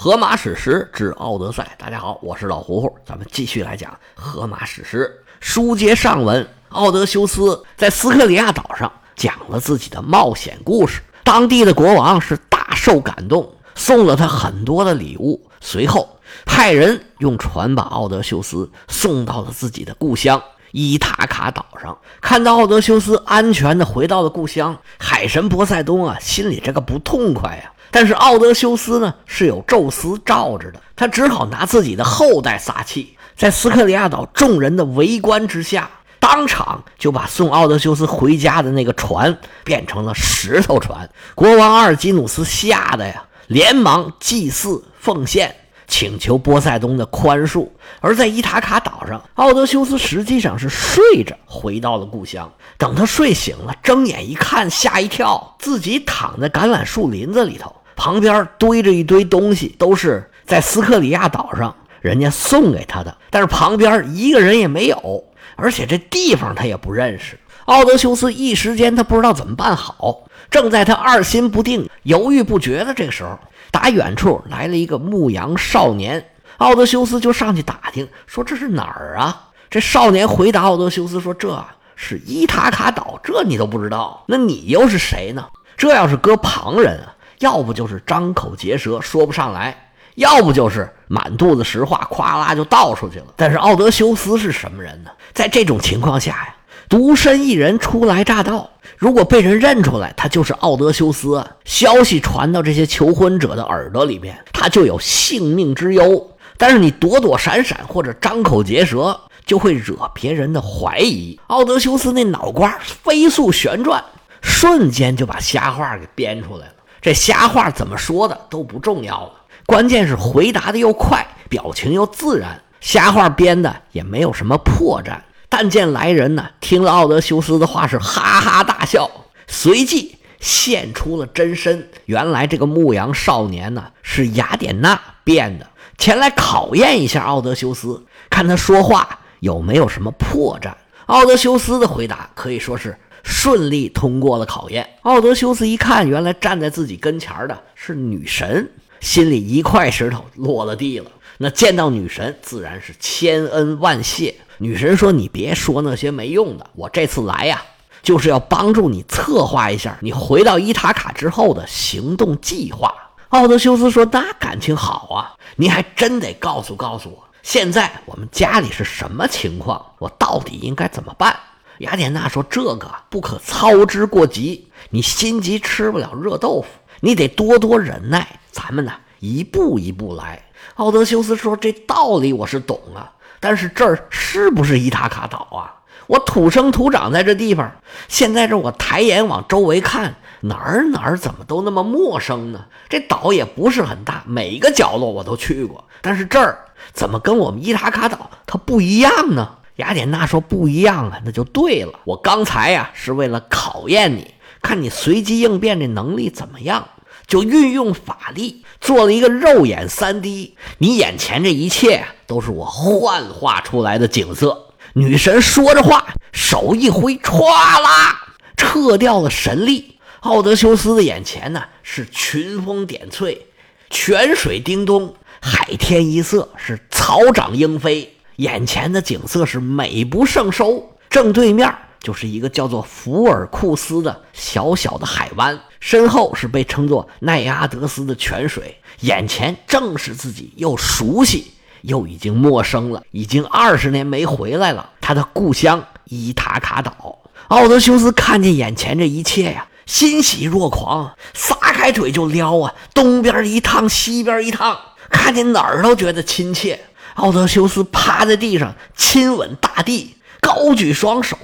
荷马史诗之奥德赛。大家好，我是老胡胡，咱们继续来讲荷马史诗。书接上文，奥德修斯在斯克里亚岛上讲了自己的冒险故事，当地的国王是大受感动，送了他很多的礼物。随后派人用船把奥德修斯送到了自己的故乡伊塔卡岛上。看到奥德修斯安全的回到了故乡，海神波塞冬啊，心里这个不痛快呀。但是奥德修斯呢是有宙斯罩着的，他只好拿自己的后代撒气，在斯克里亚岛众人的围观之下，当场就把送奥德修斯回家的那个船变成了石头船。国王阿尔基努斯吓得呀，连忙祭祀奉献，请求波塞冬的宽恕。而在伊塔卡岛上，奥德修斯实际上是睡着回到了故乡。等他睡醒了，睁眼一看，吓一跳，自己躺在橄榄树林子里头。旁边堆着一堆东西，都是在斯克里亚岛上人家送给他的，但是旁边一个人也没有，而且这地方他也不认识。奥德修斯一时间他不知道怎么办好，正在他二心不定、犹豫不决的这个时候，打远处来了一个牧羊少年，奥德修斯就上去打听，说这是哪儿啊？这少年回答奥德修斯说：“这是伊塔卡岛，这你都不知道？那你又是谁呢？这要是搁旁人啊。”要不就是张口结舌说不上来，要不就是满肚子实话，咵啦就倒出去了。但是奥德修斯是什么人呢？在这种情况下呀，独身一人初来乍到，如果被人认出来他就是奥德修斯，消息传到这些求婚者的耳朵里边，他就有性命之忧。但是你躲躲闪闪或者张口结舌，就会惹别人的怀疑。奥德修斯那脑瓜飞速旋转，瞬间就把瞎话给编出来了。这瞎话怎么说的都不重要了，关键是回答的又快，表情又自然，瞎话编的也没有什么破绽。但见来人呢，听了奥德修斯的话是哈哈大笑，随即现出了真身。原来这个牧羊少年呢是雅典娜变的，前来考验一下奥德修斯，看他说话有没有什么破绽。奥德修斯的回答可以说是。顺利通过了考验。奥德修斯一看，原来站在自己跟前的是女神，心里一块石头落了地了。那见到女神，自然是千恩万谢。女神说：“你别说那些没用的，我这次来呀，就是要帮助你策划一下你回到伊塔卡之后的行动计划。”奥德修斯说：“那感情好啊，你还真得告诉告诉我，现在我们家里是什么情况，我到底应该怎么办？”雅典娜说：“这个不可操之过急，你心急吃不了热豆腐，你得多多忍耐。咱们呢，一步一步来。”奥德修斯说：“这道理我是懂啊，但是这儿是不是伊塔卡岛啊？我土生土长在这地方，现在这我抬眼往周围看，哪儿哪儿怎么都那么陌生呢？这岛也不是很大，每个角落我都去过，但是这儿怎么跟我们伊塔卡岛它不一样呢？”雅典娜说：“不一样啊，那就对了。我刚才呀是为了考验你，看你随机应变的能力怎么样，就运用法力做了一个肉眼三 D。你眼前这一切都是我幻化出来的景色。”女神说着话，手一挥，歘啦，撤掉了神力。奥德修斯的眼前呢是群峰点翠，泉水叮咚，海天一色，是草长莺飞。眼前的景色是美不胜收，正对面就是一个叫做福尔库斯的小小的海湾，身后是被称作奈阿德斯的泉水，眼前正是自己又熟悉又已经陌生了，已经二十年没回来了，他的故乡伊塔卡岛。奥德修斯看见眼前这一切呀，欣喜若狂，撒开腿就撩啊，东边一趟，西边一趟，看见哪儿都觉得亲切。奥德修斯趴在地上亲吻大地，高举双手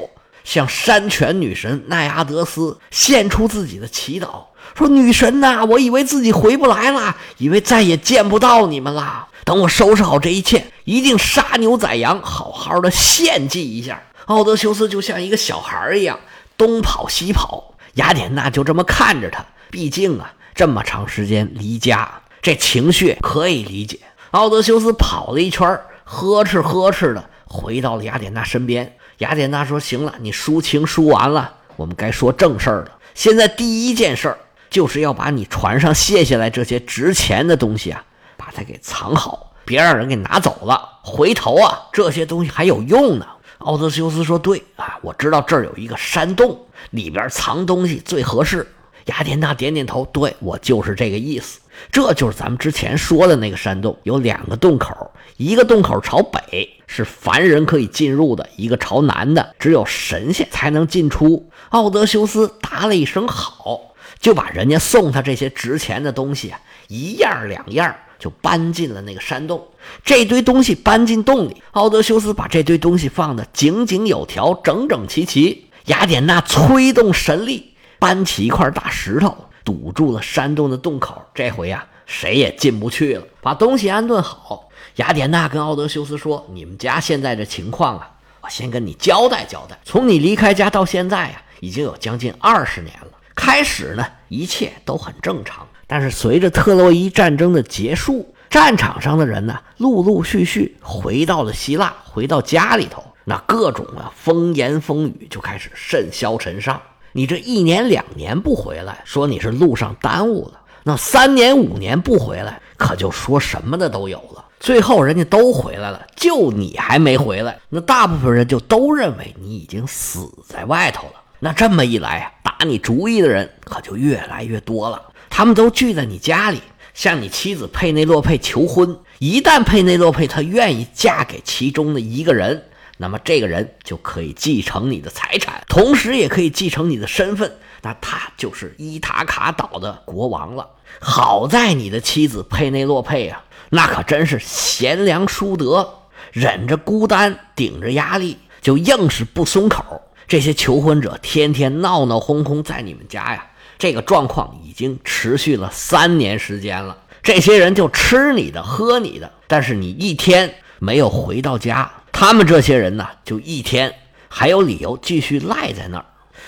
向山泉女神奈阿德斯献出自己的祈祷，说：“女神呐，我以为自己回不来了，以为再也见不到你们了。等我收拾好这一切，一定杀牛宰羊，好好的献祭一下。”奥德修斯就像一个小孩一样东跑西跑，雅典娜就这么看着他。毕竟啊，这么长时间离家，这情绪可以理解。奥德修斯跑了一圈，呵斥呵斥的回到了雅典娜身边。雅典娜说：“行了，你抒情抒完了，我们该说正事儿了。现在第一件事儿就是要把你船上卸下来这些值钱的东西啊，把它给藏好，别让人给拿走了。回头啊，这些东西还有用呢。奥德修斯说：“对啊，我知道这儿有一个山洞，里边藏东西最合适。”雅典娜点点头：“对我就是这个意思。这就是咱们之前说的那个山洞，有两个洞口，一个洞口朝北，是凡人可以进入的；一个朝南的，只有神仙才能进出。”奥德修斯答了一声“好”，就把人家送他这些值钱的东西啊，一样两样就搬进了那个山洞。这堆东西搬进洞里，奥德修斯把这堆东西放得井井有条、整整齐齐。雅典娜催动神力，搬起一块大石头，堵住了山洞的洞口。这回呀，谁也进不去了。把东西安顿好，雅典娜跟奥德修斯说：“你们家现在这情况啊，我先跟你交代交代。从你离开家到现在呀，已经有将近二十年了。开始呢，一切都很正常，但是随着特洛伊战争的结束。”战场上的人呢，陆陆续续回到了希腊，回到家里头，那各种啊风言风语就开始甚嚣尘上。你这一年两年不回来，说你是路上耽误了；那三年五年不回来，可就说什么的都有了。最后人家都回来了，就你还没回来，那大部分人就都认为你已经死在外头了。那这么一来啊，打你主意的人可就越来越多了，他们都聚在你家里。向你妻子佩内洛佩求婚，一旦佩内洛佩她愿意嫁给其中的一个人，那么这个人就可以继承你的财产，同时也可以继承你的身份，那他就是伊塔卡岛的国王了。好在你的妻子佩内洛佩啊，那可真是贤良淑德，忍着孤单，顶着压力，就硬是不松口。这些求婚者天天闹闹哄哄在你们家呀。这个状况已经持续了三年时间了，这些人就吃你的喝你的，但是你一天没有回到家，他们这些人呢就一天还有理由继续赖在那儿。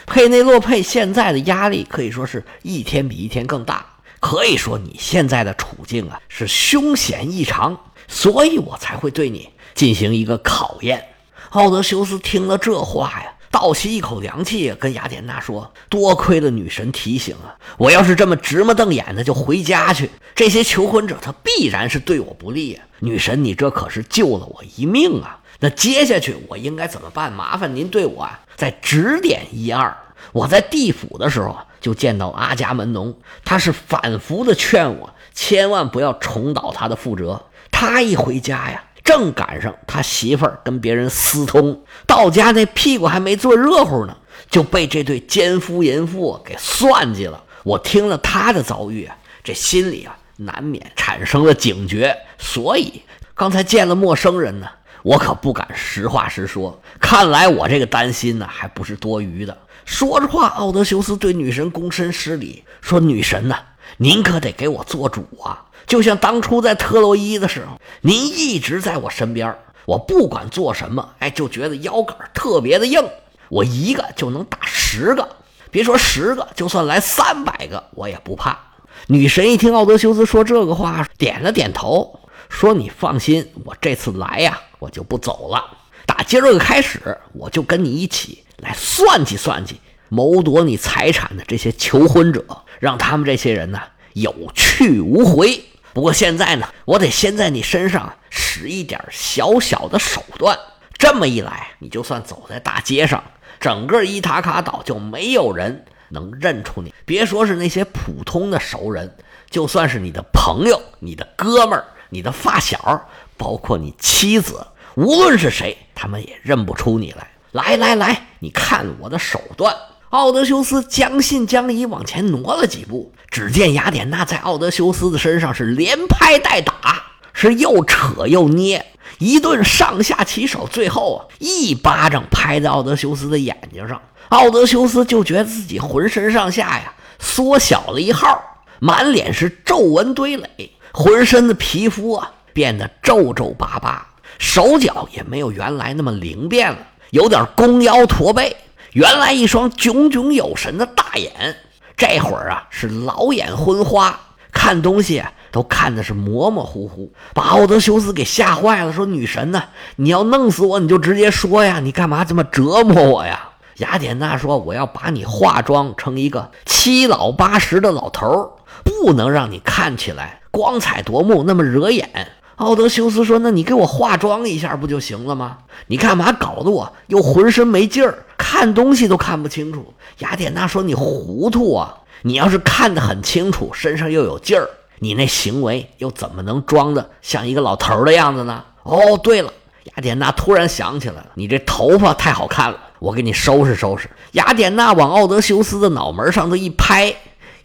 佩内洛佩现在的压力可以说是一天比一天更大，可以说你现在的处境啊是凶险异常，所以我才会对你进行一个考验。奥德修斯听了这话呀。倒吸一口凉气，跟雅典娜说：“多亏了女神提醒啊！我要是这么直目瞪眼的就回家去，这些求婚者他必然是对我不利啊！女神，你这可是救了我一命啊！那接下去我应该怎么办？麻烦您对我啊再指点一二。我在地府的时候就见到阿伽门农，他是反复的劝我千万不要重蹈他的覆辙。他一回家呀。”正赶上他媳妇儿跟别人私通，到家那屁股还没坐热乎呢，就被这对奸夫淫妇给算计了。我听了他的遭遇啊，这心里啊难免产生了警觉，所以刚才见了陌生人呢，我可不敢实话实说。看来我这个担心呢还不是多余的。说着话，奥德修斯对女神躬身施礼，说：“女神呐，您可得给我做主啊！”就像当初在特洛伊的时候，您一直在我身边，我不管做什么，哎，就觉得腰杆特别的硬，我一个就能打十个，别说十个，就算来三百个，我也不怕。女神一听奥德修斯说这个话，点了点头，说：“你放心，我这次来呀，我就不走了。打今儿个开始，我就跟你一起来算计算计谋夺你财产的这些求婚者，让他们这些人呢有去无回。”不过现在呢，我得先在你身上使一点小小的手段。这么一来，你就算走在大街上，整个伊塔卡岛就没有人能认出你。别说是那些普通的熟人，就算是你的朋友、你的哥们儿、你的发小，包括你妻子，无论是谁，他们也认不出你来。来来来，你看我的手段。奥德修斯将信将疑往前挪了几步，只见雅典娜在奥德修斯的身上是连拍带打，是又扯又捏，一顿上下其手，最后啊一巴掌拍在奥德修斯的眼睛上，奥德修斯就觉得自己浑身上下呀缩小了一号，满脸是皱纹堆垒，浑身的皮肤啊变得皱皱巴巴，手脚也没有原来那么灵便了，有点弓腰驼背。原来一双炯炯有神的大眼，这会儿啊是老眼昏花，看东西都看的是模模糊糊，把奥德修斯给吓坏了。说：“女神呢？你要弄死我，你就直接说呀！你干嘛这么折磨我呀？”雅典娜说：“我要把你化妆成一个七老八十的老头儿，不能让你看起来光彩夺目，那么惹眼。奥德修斯说：“那你给我化妆一下不就行了吗？你干嘛搞得我又浑身没劲儿，看东西都看不清楚？”雅典娜说：“你糊涂啊！你要是看得很清楚，身上又有劲儿，你那行为又怎么能装的像一个老头的样子呢？”哦，对了，雅典娜突然想起来了，你这头发太好看了，我给你收拾收拾。雅典娜往奥德修斯的脑门上头一拍，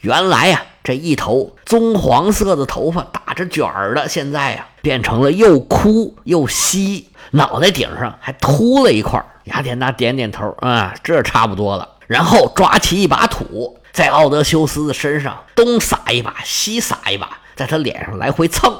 原来呀。这一头棕黄色的头发打着卷儿的，现在呀变成了又枯又稀，脑袋顶上还秃了一块。雅典娜点点头，啊，这差不多了。然后抓起一把土，在奥德修斯的身上东撒一把，西撒一把，在他脸上来回蹭。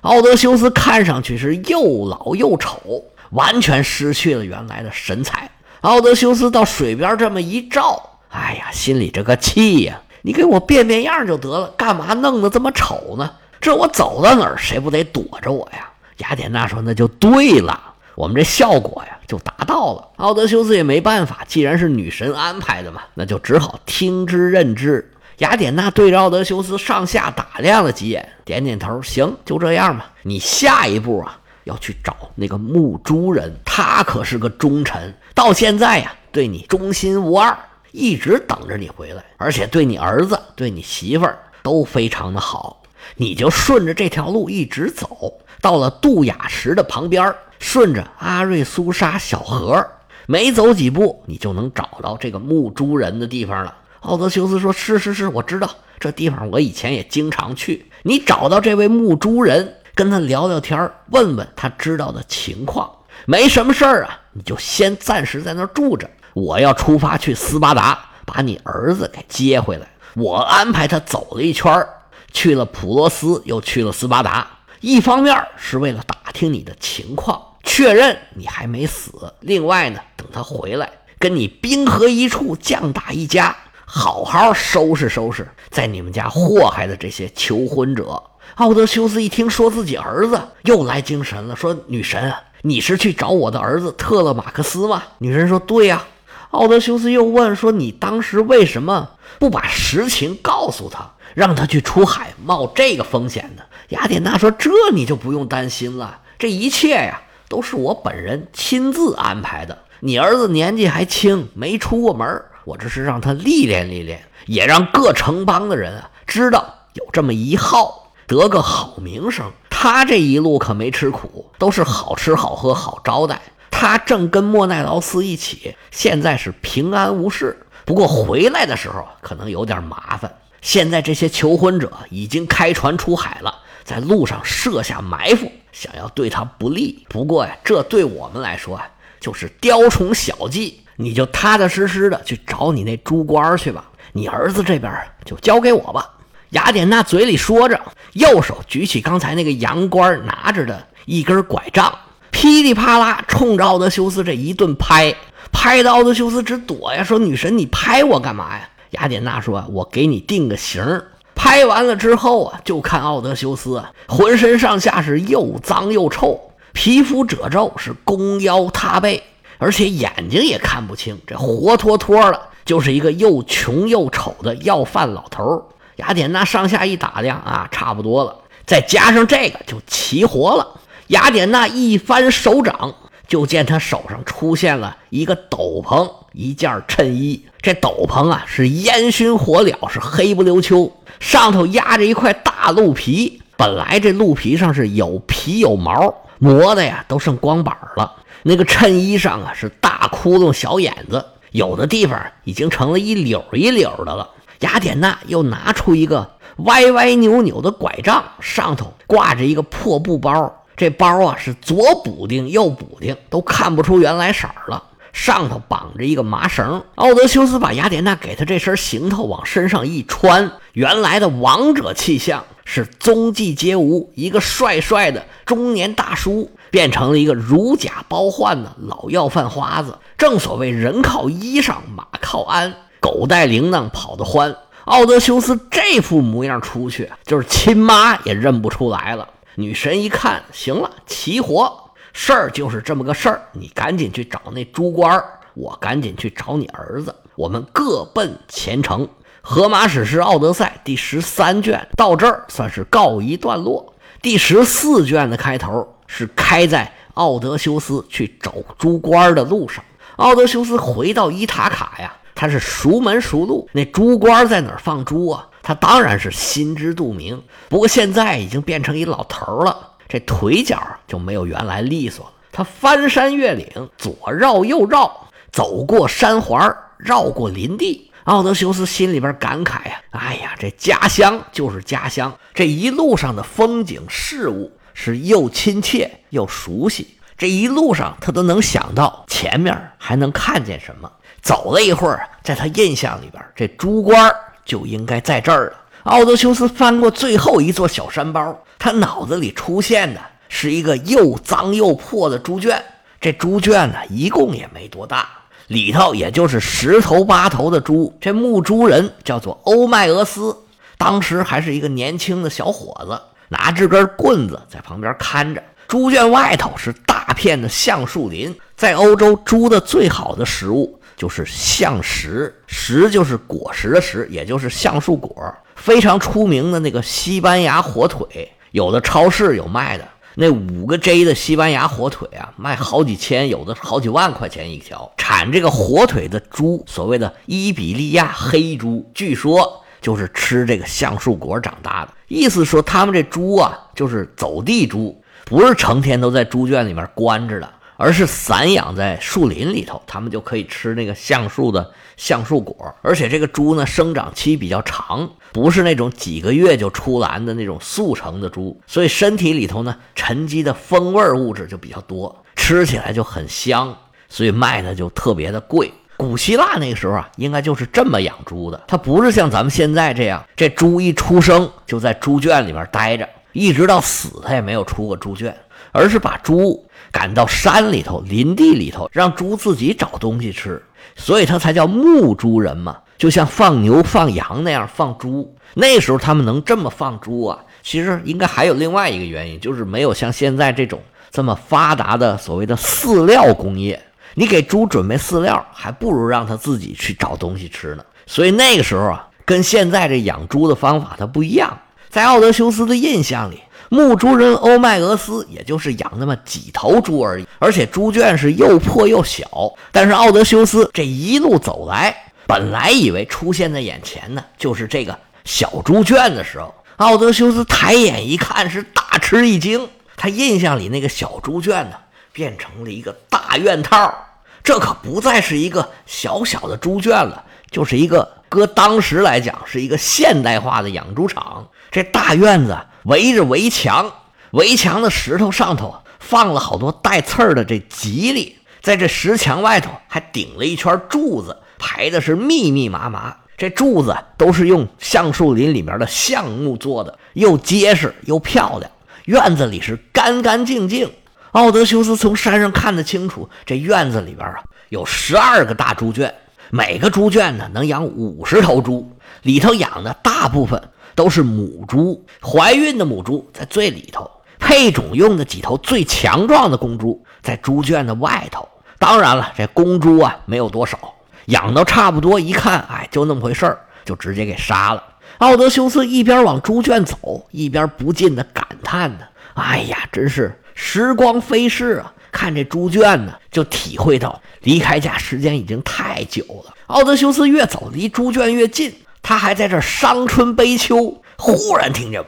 奥德修斯看上去是又老又丑，完全失去了原来的神采。奥德修斯到水边这么一照，哎呀，心里这个气呀！你给我变变样就得了，干嘛弄得这么丑呢？这我走到哪儿，谁不得躲着我呀？雅典娜说：“那就对了，我们这效果呀就达到了。”奥德修斯也没办法，既然是女神安排的嘛，那就只好听之任之。雅典娜对着奥德修斯上下打量了几眼，点点头：“行，就这样吧。你下一步啊，要去找那个牧猪人，他可是个忠臣，到现在呀，对你忠心无二。”一直等着你回来，而且对你儿子、对你媳妇儿都非常的好。你就顺着这条路一直走，到了杜雅石的旁边，顺着阿瑞苏沙小河，没走几步，你就能找到这个牧猪人的地方了。奥德修斯说：“是是是，我知道这地方，我以前也经常去。你找到这位牧猪人，跟他聊聊天，问问他知道的情况。没什么事儿啊，你就先暂时在那儿住着。”我要出发去斯巴达，把你儿子给接回来。我安排他走了一圈去了普罗斯，又去了斯巴达。一方面是为了打听你的情况，确认你还没死；另外呢，等他回来，跟你兵合一处，将打一家，好好收拾收拾在你们家祸害的这些求婚者。奥德修斯一听说自己儿子，又来精神了，说：“女神，你是去找我的儿子特勒马克斯吗？”女神说：“对呀。”奥德修斯又问说：“你当时为什么不把实情告诉他，让他去出海冒这个风险呢？”雅典娜说：“这你就不用担心了，这一切呀都是我本人亲自安排的。你儿子年纪还轻，没出过门，我这是让他历练历练，也让各城邦的人啊知道有这么一号，得个好名声。他这一路可没吃苦，都是好吃好喝好招待。”他正跟莫奈劳斯一起，现在是平安无事。不过回来的时候可能有点麻烦。现在这些求婚者已经开船出海了，在路上设下埋伏，想要对他不利。不过呀，这对我们来说啊，就是雕虫小技。你就踏踏实实的去找你那猪官去吧，你儿子这边就交给我吧。雅典娜嘴里说着，右手举起刚才那个洋官拿着的一根拐杖。噼里啪啦，冲着奥德修斯这一顿拍，拍的奥德修斯直躲呀！说：“女神，你拍我干嘛呀？”雅典娜说：“我给你定个型。”拍完了之后啊，就看奥德修斯啊，浑身上下是又脏又臭，皮肤褶皱，是弓腰塌背，而且眼睛也看不清，这活脱脱的就是一个又穷又丑的要饭老头。雅典娜上下一打量啊，差不多了，再加上这个，就齐活了。雅典娜一翻手掌，就见他手上出现了一个斗篷、一件衬衣。这斗篷啊是烟熏火燎，是黑不溜秋，上头压着一块大鹿皮。本来这鹿皮上是有皮有毛，磨的呀都剩光板了。那个衬衣上啊是大窟窿、小眼子，有的地方已经成了一绺一绺的了。雅典娜又拿出一个歪歪扭扭的拐杖，上头挂着一个破布包。这包啊是左补丁右补丁，都看不出原来色儿了。上头绑着一个麻绳。奥德修斯把雅典娜给他这身行头往身上一穿，原来的王者气象是踪迹皆无，一个帅帅的中年大叔变成了一个如假包换的老要饭花子。正所谓人靠衣裳，马靠鞍，狗带铃铛跑得欢。奥德修斯这副模样出去，就是亲妈也认不出来了。女神一看，行了，齐活，事儿就是这么个事儿。你赶紧去找那猪官儿，我赶紧去找你儿子，我们各奔前程。荷马史诗《奥德赛》第十三卷到这儿算是告一段落。第十四卷的开头是开在奥德修斯去找猪倌的路上。奥德修斯回到伊塔卡呀，他是熟门熟路，那猪倌在哪儿放猪啊？他当然是心知肚明。不过现在已经变成一老头了，这腿脚就没有原来利索了。他翻山越岭，左绕右绕，走过山环，绕过林地。奥德修斯心里边感慨呀：“哎呀，这家乡就是家乡，这一路上的风景事物是又亲切又熟悉。这一路上他都能想到前面还能看见什么。走了一会儿，在他印象里边，这猪倌就应该在这儿了。”奥德修斯翻过最后一座小山包，他脑子里出现的是一个又脏又破的猪圈。这猪圈呢，一共也没多大。里头也就是十头八头的猪，这牧猪人叫做欧迈俄斯，当时还是一个年轻的小伙子，拿着根棍子在旁边看着。猪圈外头是大片的橡树林，在欧洲，猪的最好的食物就是橡实，实就是果实的实，也就是橡树果。非常出名的那个西班牙火腿，有的超市有卖的。那五个 J 的西班牙火腿啊，卖好几千，有的好几万块钱一条。产这个火腿的猪，所谓的伊比利亚黑猪，据说就是吃这个橡树果长大的。意思说，他们这猪啊，就是走地猪，不是成天都在猪圈里面关着的。而是散养在树林里头，它们就可以吃那个橡树的橡树果。而且这个猪呢，生长期比较长，不是那种几个月就出栏的那种速成的猪，所以身体里头呢沉积的风味物质就比较多，吃起来就很香，所以卖的就特别的贵。古希腊那个时候啊，应该就是这么养猪的，它不是像咱们现在这样，这猪一出生就在猪圈里面待着，一直到死他也没有出过猪圈，而是把猪。赶到山里头、林地里头，让猪自己找东西吃，所以他才叫牧猪人嘛。就像放牛、放羊那样放猪。那时候他们能这么放猪啊，其实应该还有另外一个原因，就是没有像现在这种这么发达的所谓的饲料工业。你给猪准备饲料，还不如让它自己去找东西吃呢。所以那个时候啊，跟现在这养猪的方法它不一样。在奥德修斯的印象里。牧猪人欧迈俄斯也就是养那么几头猪而已，而且猪圈是又破又小。但是奥德修斯这一路走来，本来以为出现在眼前的就是这个小猪圈的时候，奥德修斯抬眼一看，是大吃一惊。他印象里那个小猪圈呢，变成了一个大院套，这可不再是一个小小的猪圈了，就是一个搁当时来讲是一个现代化的养猪场。这大院子。围着围墙，围墙的石头上头放了好多带刺儿的这吉利，在这石墙外头还顶了一圈柱子，排的是密密麻麻。这柱子都是用橡树林里面的橡木做的，又结实又漂亮。院子里是干干净净。奥德修斯从山上看得清楚，这院子里边啊有十二个大猪圈，每个猪圈呢能养五十头猪，里头养的大部分。都是母猪，怀孕的母猪在最里头，配种用的几头最强壮的公猪在猪圈的外头。当然了，这公猪啊没有多少，养到差不多，一看，哎，就那么回事儿，就直接给杀了。奥德修斯一边往猪圈走，一边不禁的感叹呢：“哎呀，真是时光飞逝啊！看这猪圈呢，就体会到离开家时间已经太久了。”奥德修斯越走离猪圈越近。他还在这伤春悲秋，忽然听见，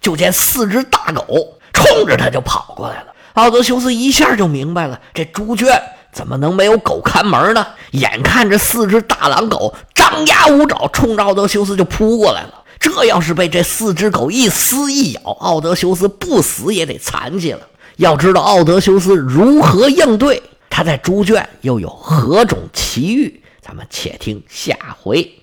就见四只大狗冲着他就跑过来了。奥德修斯一下就明白了，这猪圈怎么能没有狗看门呢？眼看着四只大狼狗张牙舞爪，冲着奥德修斯就扑过来了。这要是被这四只狗一撕一咬，奥德修斯不死也得残疾了。要知道奥德修斯如何应对，他在猪圈又有何种奇遇？咱们且听下回。